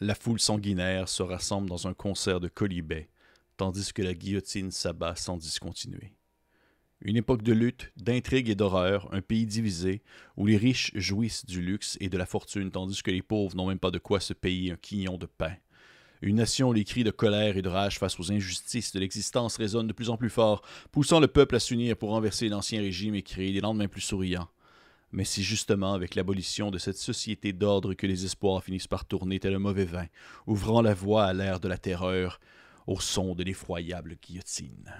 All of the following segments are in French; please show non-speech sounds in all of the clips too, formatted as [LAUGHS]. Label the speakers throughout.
Speaker 1: La foule sanguinaire se rassemble dans un concert de colibets, tandis que la guillotine s'abat sans discontinuer. Une époque de lutte, d'intrigue et d'horreur, un pays divisé, où les riches jouissent du luxe et de la fortune, tandis que les pauvres n'ont même pas de quoi se payer un quignon de pain. Une nation où les cris de colère et de rage face aux injustices de l'existence résonnent de plus en plus fort, poussant le peuple à s'unir pour renverser l'ancien régime et créer des lendemains plus souriants. Mais c'est justement avec l'abolition de cette société d'ordre que les espoirs finissent par tourner tel un mauvais vin, ouvrant la voie à l'ère de la terreur, au son de l'effroyable guillotine.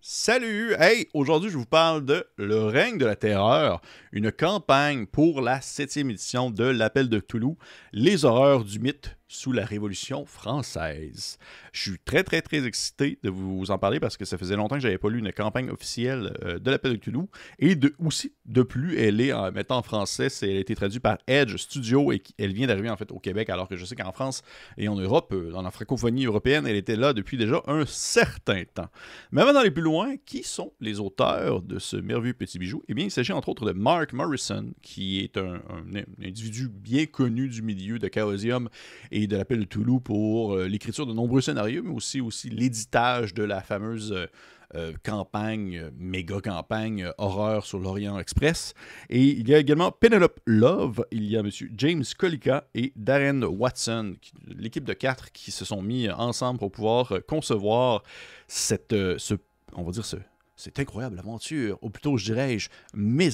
Speaker 1: Salut! Hey! Aujourd'hui, je vous parle de Le règne de la terreur, une campagne pour la septième édition de l'Appel de Toulouse, les horreurs du mythe sous la Révolution française. Je suis très, très, très excité de vous en parler parce que ça faisait longtemps que j'avais pas lu une campagne officielle euh, de l'appel de Cthulhu. Et de, aussi, de plus, elle est, en mettant en français, elle a été traduite par Edge Studio et elle vient d'arriver en fait au Québec, alors que je sais qu'en France et en Europe, euh, dans la francophonie européenne, elle était là depuis déjà un certain temps. Mais avant d'aller plus loin, qui sont les auteurs de ce merveilleux petit bijou? Eh bien, il s'agit entre autres de Mark Morrison, qui est un, un individu bien connu du milieu de Chaosium et de l'appel de Toulouse pour euh, l'écriture de nombreux scénarios, mais aussi, aussi l'éditage de la fameuse euh, euh, campagne, méga campagne horreur sur l'Orient Express. Et il y a également Penelope Love, il y a M. James Colica et Darren Watson, l'équipe de quatre qui se sont mis ensemble pour pouvoir concevoir cette, ce, on va dire ce, cette incroyable aventure, ou plutôt, je dirais-je, mes.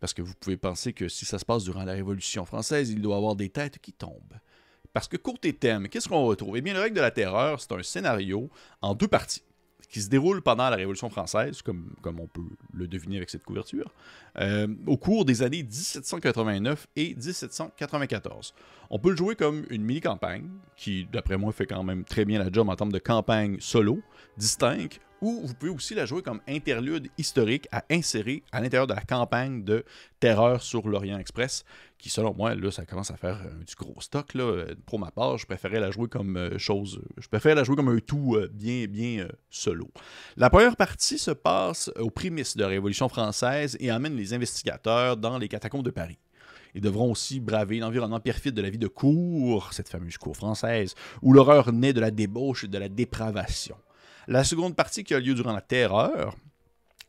Speaker 1: Parce que vous pouvez penser que si ça se passe durant la Révolution française, il doit y avoir des têtes qui tombent. Parce que côté thème, qu'est-ce qu'on retrouve Eh bien, le règle de la terreur, c'est un scénario en deux parties qui se déroule pendant la Révolution française, comme, comme on peut le deviner avec cette couverture, euh, au cours des années 1789 et 1794. On peut le jouer comme une mini-campagne, qui, d'après moi, fait quand même très bien la job en termes de campagne solo, distincte, ou vous pouvez aussi la jouer comme interlude historique à insérer à l'intérieur de la campagne de Terreur sur l'Orient Express, qui selon moi, là, ça commence à faire euh, du gros stock. Là. Pour ma part, je préférais la jouer comme euh, chose. Je préférais la jouer comme un tout euh, bien, bien solo. La première partie se passe aux prémices de la Révolution française et emmène les investigateurs dans les catacombes de Paris. Ils devront aussi braver l'environnement perfide de la vie de cour, cette fameuse cour française, où l'horreur naît de la débauche et de la dépravation. La seconde partie qui a lieu durant la Terreur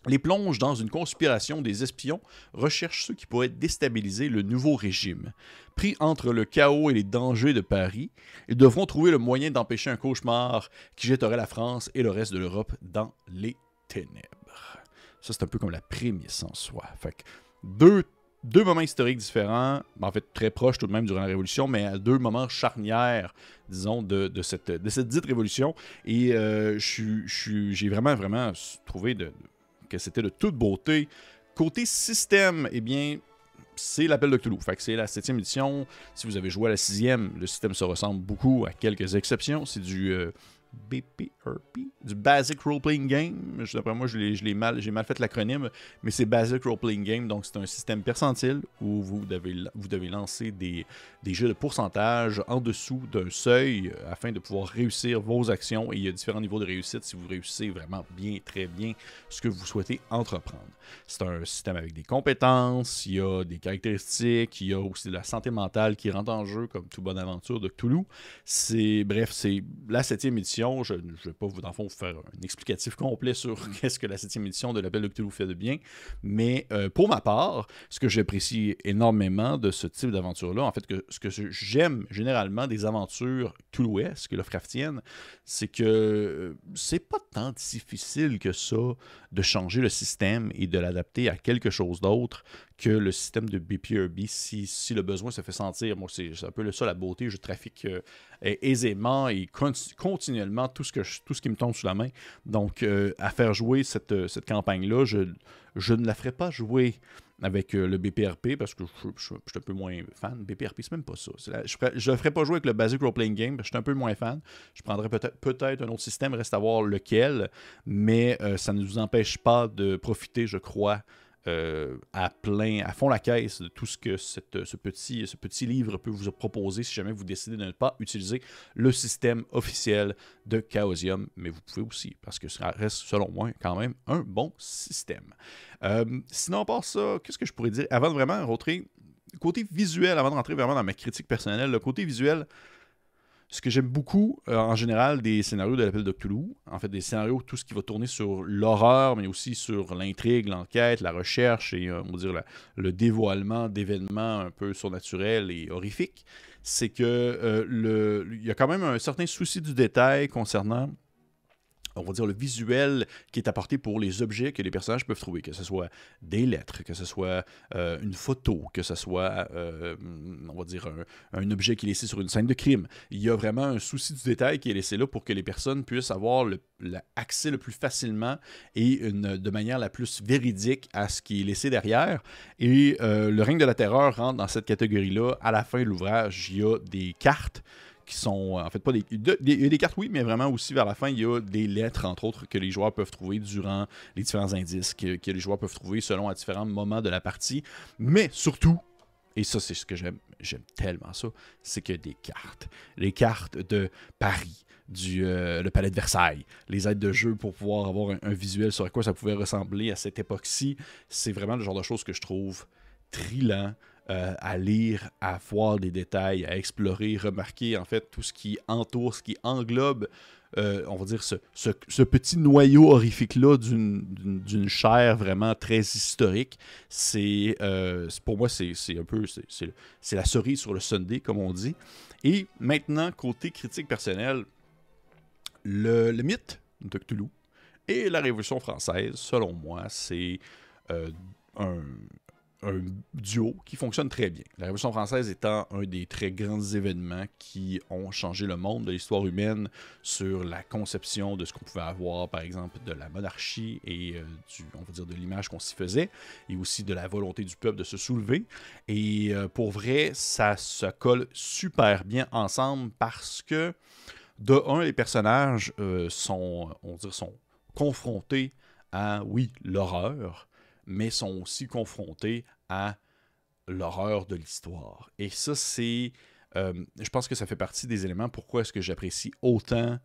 Speaker 1: les plonge dans une conspiration des espions, recherchent ceux qui pourraient déstabiliser le nouveau régime. Pris entre le chaos et les dangers de Paris, ils devront trouver le moyen d'empêcher un cauchemar qui jetterait la France et le reste de l'Europe dans les ténèbres. Ça, c'est un peu comme la prémisse en soi. Fait deux deux moments historiques différents, en fait très proches tout de même durant la Révolution, mais à deux moments charnières, disons, de, cette, de cette dite Révolution. Et euh, j'ai vraiment, vraiment trouvé que c'était de toute beauté. Côté système, eh bien, c'est l'appel de Cthulhu. Fait que c'est la septième édition. Si vous avez joué à la sixième, le système se ressemble beaucoup à quelques exceptions. C'est du... Euh, BPRP, du Basic Role Playing Game. D'après moi, j'ai mal, mal fait l'acronyme, mais c'est Basic Role Playing Game, donc c'est un système percentile où vous devez, vous devez lancer des, des jeux de pourcentage en dessous d'un seuil afin de pouvoir réussir vos actions. Et il y a différents niveaux de réussite si vous réussissez vraiment bien, très bien ce que vous souhaitez entreprendre. C'est un système avec des compétences, il y a des caractéristiques, il y a aussi de la santé mentale qui rentre en jeu comme toute bonne aventure de Cthulhu. Bref, c'est la septième édition je ne vais pas vous, dans fond, vous faire un explicatif complet sur mm. [LAUGHS] qu'est-ce que la septième édition de l'Appel de Cthulhu fait de bien. Mais euh, pour ma part, ce que j'apprécie énormément de ce type d'aventure-là, en fait, que, ce que j'aime généralement des aventures Cthulhuesques, Lovecraftiennes, c'est que euh, c'est pas tant difficile que ça de changer le système et de l'adapter à quelque chose d'autre que le système de BPRB si, si le besoin se fait sentir. Moi, c'est un peu ça la beauté. Je trafique euh, aisément et continuellement tout ce, que tout ce qui me tombe sous la main. Donc, euh, à faire jouer cette, cette campagne-là, je, je ne la ferai pas jouer avec euh, le BPRP parce que je, suis un peu moins fan. BPRP, c'est même pas ça. je ne ferai pas jouer avec le Basic Role Playing Game parce que je suis un peu moins fan. Je prendrais peut-être peut un autre système, reste à voir lequel, mais ça ne nous empêche pas de profiter, je crois, euh, à plein, à fond la caisse de tout ce que ce, petit, livre peut vous proposer si jamais vous décidez de ne pas utiliser le système officiel de Chaosium. Mais vous pouvez aussi, parce que ça reste, selon moi, quand même un bon système. Euh, sinon, à part ça, qu'est-ce que je pourrais dire? Avant de vraiment rentrer côté visuel, avant de rentrer vraiment dans ma critique personnelle, le côté visuel, ce que j'aime beaucoup euh, en général des scénarios de l'appel de Cthulhu, en fait des scénarios, tout ce qui va tourner sur l'horreur, mais aussi sur l'intrigue, l'enquête, la recherche et euh, le dévoilement d'événements un peu surnaturels et horrifiques, c'est que euh, le, il y a quand même un certain souci du détail concernant on va dire, le visuel qui est apporté pour les objets que les personnages peuvent trouver, que ce soit des lettres, que ce soit euh, une photo, que ce soit, euh, on va dire, un, objet qui est laissé sur une scène de crime. Il y a vraiment un souci du détail qui est laissé là pour que les personnes puissent avoir l'accès le, plus facilement et de manière la plus véridique à ce qui est laissé derrière. Et euh, le règne de la terreur rentre dans cette catégorie-là. À la fin de l'ouvrage, il y a des cartes qui sont en fait pas des, a des cartes oui mais vraiment aussi vers la fin il y a des lettres entre autres que les joueurs peuvent trouver durant les différents indices que, les joueurs peuvent trouver selon à différents moments de la partie. Mais surtout et ça c'est ce que j'aime j'aime tellement ça c'est que des cartes. Les cartes de Paris du euh, le palais de Versailles, les aides de jeu pour pouvoir avoir un, visuel sur à quoi ça pouvait ressembler à cette époque-ci, c'est vraiment le genre de choses que je trouve trillant, euh, à lire, à voir des détails, à explorer, remarquer en fait tout ce qui entoure, ce qui englobe, euh, on va dire, ce, petit noyau horrifique-là d'une chair vraiment très historique. C'est euh, pour moi, c'est un peu, c'est la cerise sur le Sunday, comme on dit. Et maintenant, côté critique personnelle, le, le mythe de Cthulhu et la Révolution française, selon moi, c'est un, un duo qui fonctionne très bien. La Révolution française étant un des très grands événements qui ont changé le monde de l'histoire humaine sur la conception de ce qu'on pouvait avoir, par exemple, de la monarchie et euh, du, on va dire de l'image qu'on s'y faisait, et aussi de la volonté du peuple de se soulever. Et euh, pour vrai, ça se colle super bien ensemble parce que, de un, les personnages euh, sont, on va sont confrontés à, oui, l'horreur, mais sont aussi confrontés à l'horreur de l'histoire. Et ça, c'est... Euh, je pense que ça fait partie des éléments pourquoi est-ce que j'apprécie autant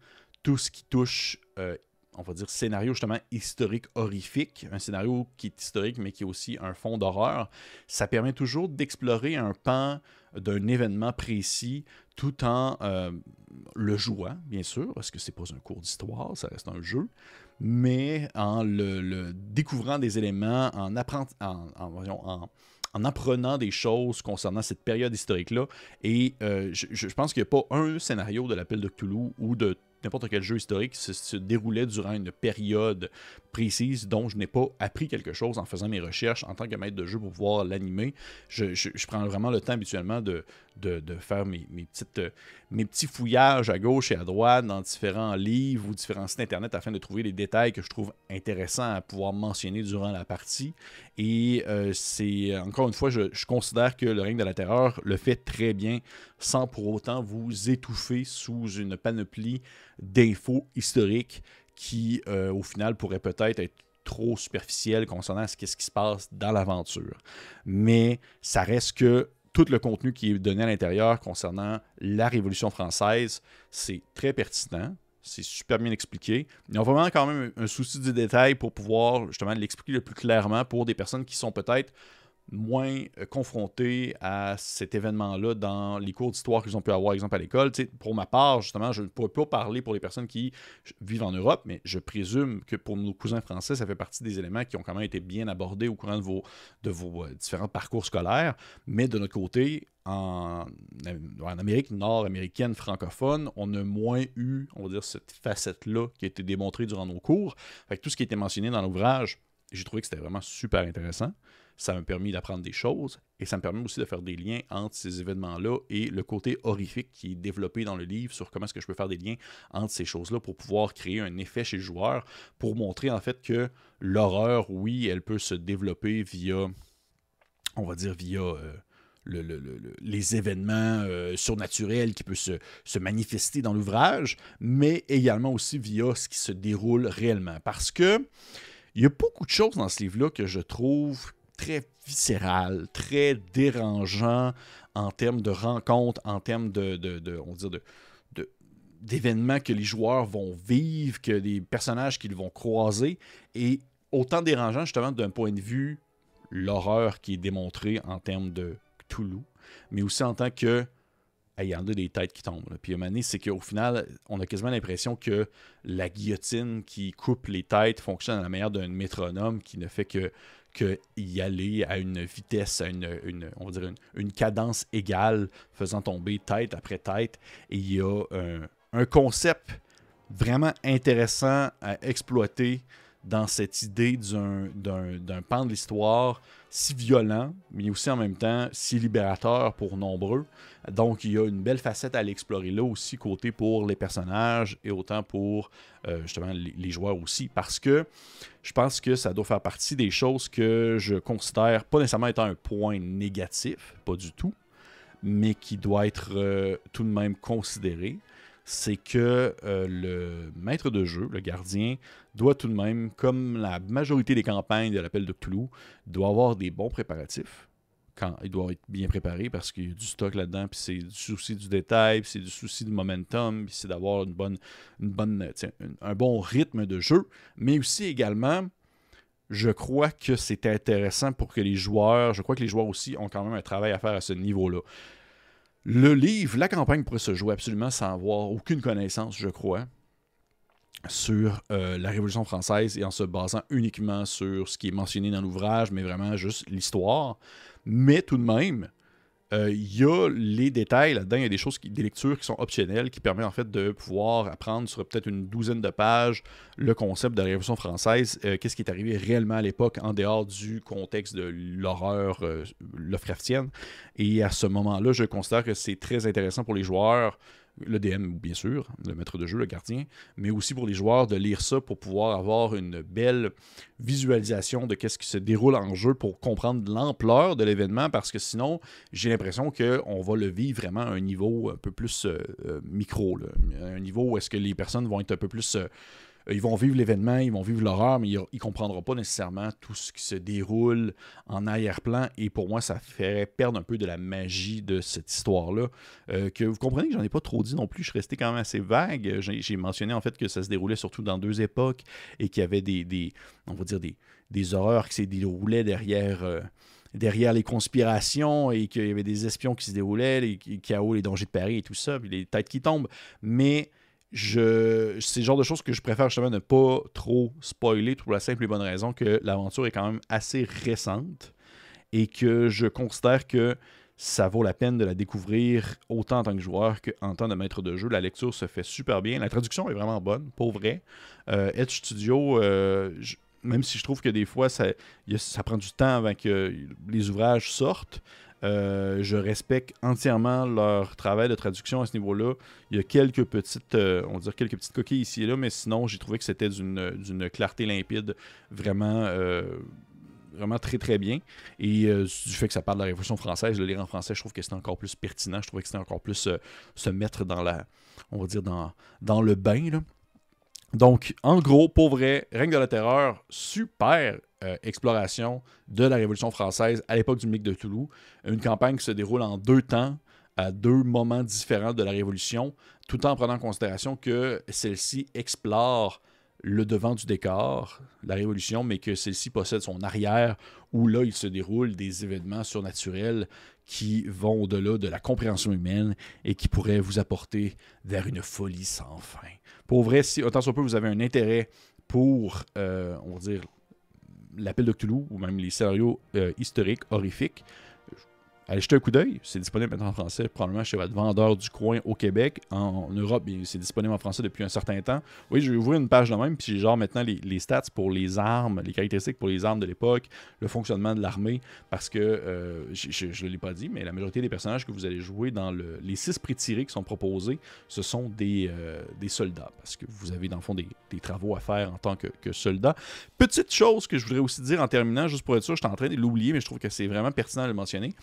Speaker 1: tout ce qui touche, euh, on va dire, scénario justement historique horrifique, un scénario qui est historique mais qui est aussi un fond d'horreur. Ça permet toujours d'explorer un pan d'un événement précis tout en euh, le jouant, bien sûr, parce que c'est pas un cours d'histoire, ça reste un jeu, mais en le, découvrant des éléments, en, en, apprenant des choses concernant cette période historique-là. Et euh, je, je, pense qu'il n'y a pas un scénario de l'appel de Cthulhu ou de n'importe quel jeu historique se, déroulait durant une période précise dont je n'ai pas appris quelque chose en faisant mes recherches en tant que maître de jeu pour pouvoir l'animer. Je, prends vraiment le temps habituellement de, de, faire mes, petites, mes petits fouillages à gauche et à droite dans différents livres ou différents sites internet afin de trouver les détails que je trouve intéressants à pouvoir mentionner durant la partie. Et euh, c'est, encore une fois, je, je considère que le règne de la terreur le fait très bien sans pour autant vous étouffer sous une panoplie d'infos historiques qui, euh, au final, pourraient peut-être être trop superficielles concernant ce, qui se passe dans l'aventure. Mais ça reste que tout le contenu qui est donné à l'intérieur concernant la Révolution française, c'est très pertinent. C'est super bien expliqué. Il y a vraiment quand même un souci du détail pour pouvoir justement l'expliquer le plus clairement pour des personnes qui sont peut-être moins euh, confrontés à cet événement-là dans les cours d'histoire qu'ils ont pu avoir, exemple, à l'école. pour ma part, justement, je ne pourrais pas parler pour les personnes qui vivent en Europe, mais je présume que pour nos cousins français, ça fait partie des éléments qui ont quand même été bien abordés au courant de vos, euh, différents parcours scolaires. Mais de notre côté, en, Amérique nord-américaine francophone, on a moins eu, on va dire, cette facette-là qui a été démontrée durant nos cours. Fait tout ce qui été mentionné dans l'ouvrage, j'ai trouvé que c'était vraiment super intéressant ça m'a permis d'apprendre des choses et ça me permet aussi de faire des liens entre ces événements-là et le côté horrifique qui est développé dans le livre sur comment est-ce que je peux faire des liens entre ces choses-là pour pouvoir créer un effet chez le joueur, pour montrer en fait que l'horreur, oui, elle peut se développer via, on va dire, via... Euh, les événements euh, surnaturels qui peuvent se, se manifester dans l'ouvrage, mais également aussi via ce qui se déroule réellement. Parce que il y a beaucoup de choses dans ce livre-là que je trouve très viscéral, très dérangeant en termes de rencontres, en termes de, d'événements que les joueurs vont vivre, que des personnages qu'ils vont croiser, et autant dérangeant justement d'un point de vue l'horreur qui est démontrée en termes de Cthulhu, mais aussi en tant que il y en a des têtes qui tombent. Puis à un moment c'est qu'au final, on a quasiment l'impression que la guillotine qui coupe les têtes fonctionne à la manière d'un métronome qui ne fait que, que y aller à une vitesse, à une, on va dire une, cadence égale, faisant tomber tête après tête. Et il y a un concept vraiment intéressant à exploiter dans cette idée d'un pan de l'histoire si violent, mais aussi en même temps si libérateur pour nombreux. Donc, il y a une belle facette à l'explorer là aussi, côté pour les personnages et autant pour euh, justement les, joueurs aussi, parce que je pense que ça doit faire partie des choses que je considère pas nécessairement étant un point négatif, pas du tout, mais qui doit être euh, tout de même considéré c'est que euh, le maître de jeu, le gardien, doit tout de même, comme la majorité des campagnes de l'appel de Cthulhu, doit avoir des bons préparatifs. Il doit être bien préparé parce qu'il y a du stock là-dedans, puis c'est du souci du détail, puis c'est du souci du momentum, puis c'est d'avoir une bonne, une bonne, un bon rythme de jeu, mais aussi également je crois que c'est intéressant pour que les joueurs, je crois que les joueurs aussi ont quand même un travail à faire à ce niveau-là. Le livre, la campagne pourrait se jouer absolument sans avoir aucune connaissance, je crois, sur euh, la Révolution française et en se basant uniquement sur ce qui est mentionné dans l'ouvrage, mais vraiment juste l'histoire. Mais tout de même, euh, il y a les détails là-dedans, il y a des choses, des lectures qui sont optionnelles, qui permettent en fait de pouvoir apprendre sur peut-être une douzaine de pages le concept de la Révolution française, euh, qu'est-ce qui est arrivé réellement à l'époque en dehors du contexte de l'horreur euh, Lovecraftienne. Et à ce moment-là, je considère que c'est très intéressant pour les joueurs le DM, bien sûr, le maître de jeu, le gardien, mais aussi pour les joueurs de lire ça pour pouvoir avoir une belle visualisation de qu'est-ce qui se déroule en jeu pour comprendre l'ampleur de l'événement, parce que sinon, j'ai l'impression qu'on va le vivre vraiment à un niveau un peu plus euh, euh, micro, un niveau où est-ce que les personnes vont être un peu plus... Euh, ils vont vivre l'événement, ils vont vivre l'horreur, mais ils ne comprendront pas nécessairement tout ce qui se déroule en arrière-plan. Et pour moi, ça ferait perdre un peu de la magie de cette histoire-là. Euh, que vous comprenez que j'en ai pas trop dit non plus. Je suis resté quand même assez vague. J'ai mentionné en fait que ça se déroulait surtout dans deux époques et qu'il y avait des, on va dire des, des horreurs qui se déroulaient derrière. Euh, derrière les conspirations et qu'il y avait des espions qui se déroulaient, les chaos, les dangers de Paris et tout ça, puis les têtes qui tombent. Mais je, c'est le genre de choses que je préfère justement ne pas trop spoiler pour la simple et bonne raison que l'aventure est quand même assez récente et que je considère que ça vaut la peine de la découvrir autant en tant que joueur qu'en tant que maître de jeu. La lecture se fait super bien. La traduction est vraiment bonne, pour vrai. Euh, Edge Studio, euh, même si je trouve que des fois, ça, ça prend du temps avant que les ouvrages sortent, euh, je respecte entièrement leur travail de traduction à ce niveau-là. Il y a quelques petites, euh, on va dire quelques petites coquilles ici et là, mais sinon, j'ai trouvé que c'était d'une clarté limpide vraiment euh, vraiment très très bien. Et du fait que ça parle de la Révolution française, le lire en français, je trouve que c'était encore plus pertinent. Je trouvais que c'était encore plus se mettre dans la, on va dire, dans, dans le bain. Là. Donc, en gros, pour vrai, Règne de la Terreur, super euh, exploration de la Révolution française à l'époque du mythe de Toulouse. Une campagne qui se déroule en deux temps, à deux moments différents de la Révolution, tout en prenant en considération que celle-ci explore le devant du décor, la Révolution, mais que celle-ci possède son arrière, où là, il se déroule des événements surnaturels qui vont au-delà de la compréhension humaine et qui pourraient vous apporter vers une folie sans fin. Pour vrai, si autant soit peu vous avez un intérêt pour, euh, on va dire, l'appel de Cthulhu ou même les scénarios euh, historiques, horrifiques, Allez jeter un coup d'œil. C'est disponible maintenant en français, probablement chez votre vendeur du coin au Québec. En, Europe, c'est disponible en français depuis un certain temps. Oui, je vais ouvrir une page de même, puis j'ai genre maintenant les, stats pour les armes, les caractéristiques pour les armes de l'époque, le fonctionnement de l'armée, parce que, euh, je ne l'ai pas dit, mais la majorité des personnages que vous allez jouer dans les six prix tirés qui sont proposés, ce sont des, euh, soldats, parce que vous avez dans le fond des, travaux à faire en tant que, que, soldat. Petite chose que je voudrais aussi dire en terminant, juste pour être sûr, je suis en train de l'oublier, mais je trouve que c'est vraiment pertinent de le mentionner.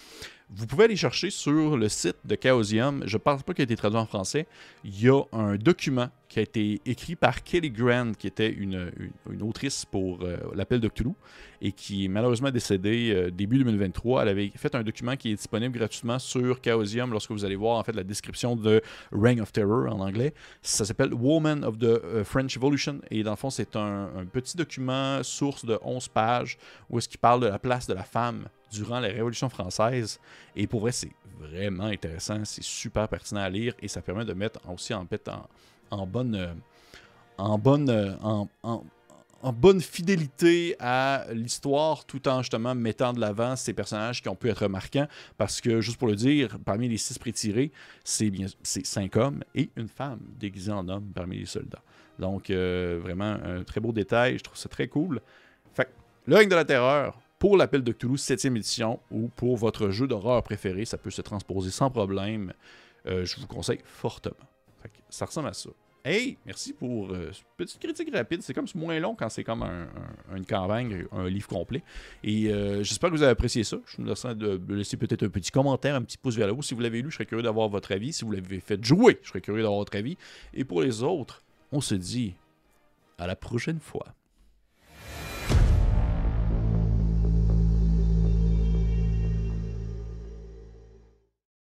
Speaker 1: Vous pouvez aller chercher sur le site de Chaosium, je ne pense pas qu'il a été traduit en français, il y a un document qui a été écrit par Kelly Grant, qui était une, autrice pour euh, l'appel de Cthulhu, et qui est malheureusement décédée euh, début 2023. Elle avait fait un document qui est disponible gratuitement sur Chaosium lorsque vous allez voir en fait la description de Reign of Terror en anglais. Ça s'appelle Woman of the euh, French Evolution, et dans le fond, c'est un, petit document source de 11 pages où est-ce qu'il parle de la place de la femme durant la Révolution française. Et pour vrai, c'est vraiment intéressant, c'est super pertinent à lire et ça permet de mettre aussi en, en, en bonne. Euh, en bonne, euh, en, en bonne fidélité à l'histoire, tout en justement mettant de l'avant ces personnages qui ont pu être marquants. Parce que, juste pour le dire, parmi les six prétirés, c'est bien c'est cinq hommes et une femme déguisée en homme parmi les soldats. Donc, euh, vraiment, un très beau détail. Je trouve ça très cool. Fait le règne de la terreur, pour l'appel de Cthulhu 7e édition, ou pour votre jeu d'horreur préféré, ça peut se transposer sans problème. Euh, je vous conseille fortement. Ça ressemble à ça. Hey, merci pour euh, petite critique rapide. C'est comme moins long quand c'est comme une campagne, un livre complet. Et euh, j'espère que vous avez apprécié ça. Je me laisserai de laisser peut-être un petit commentaire, un petit pouce vers le haut. Si vous l'avez lu, je serais curieux d'avoir votre avis. Si vous l'avez fait jouer, je serais curieux d'avoir votre avis. Et pour les autres, on se dit à la prochaine fois.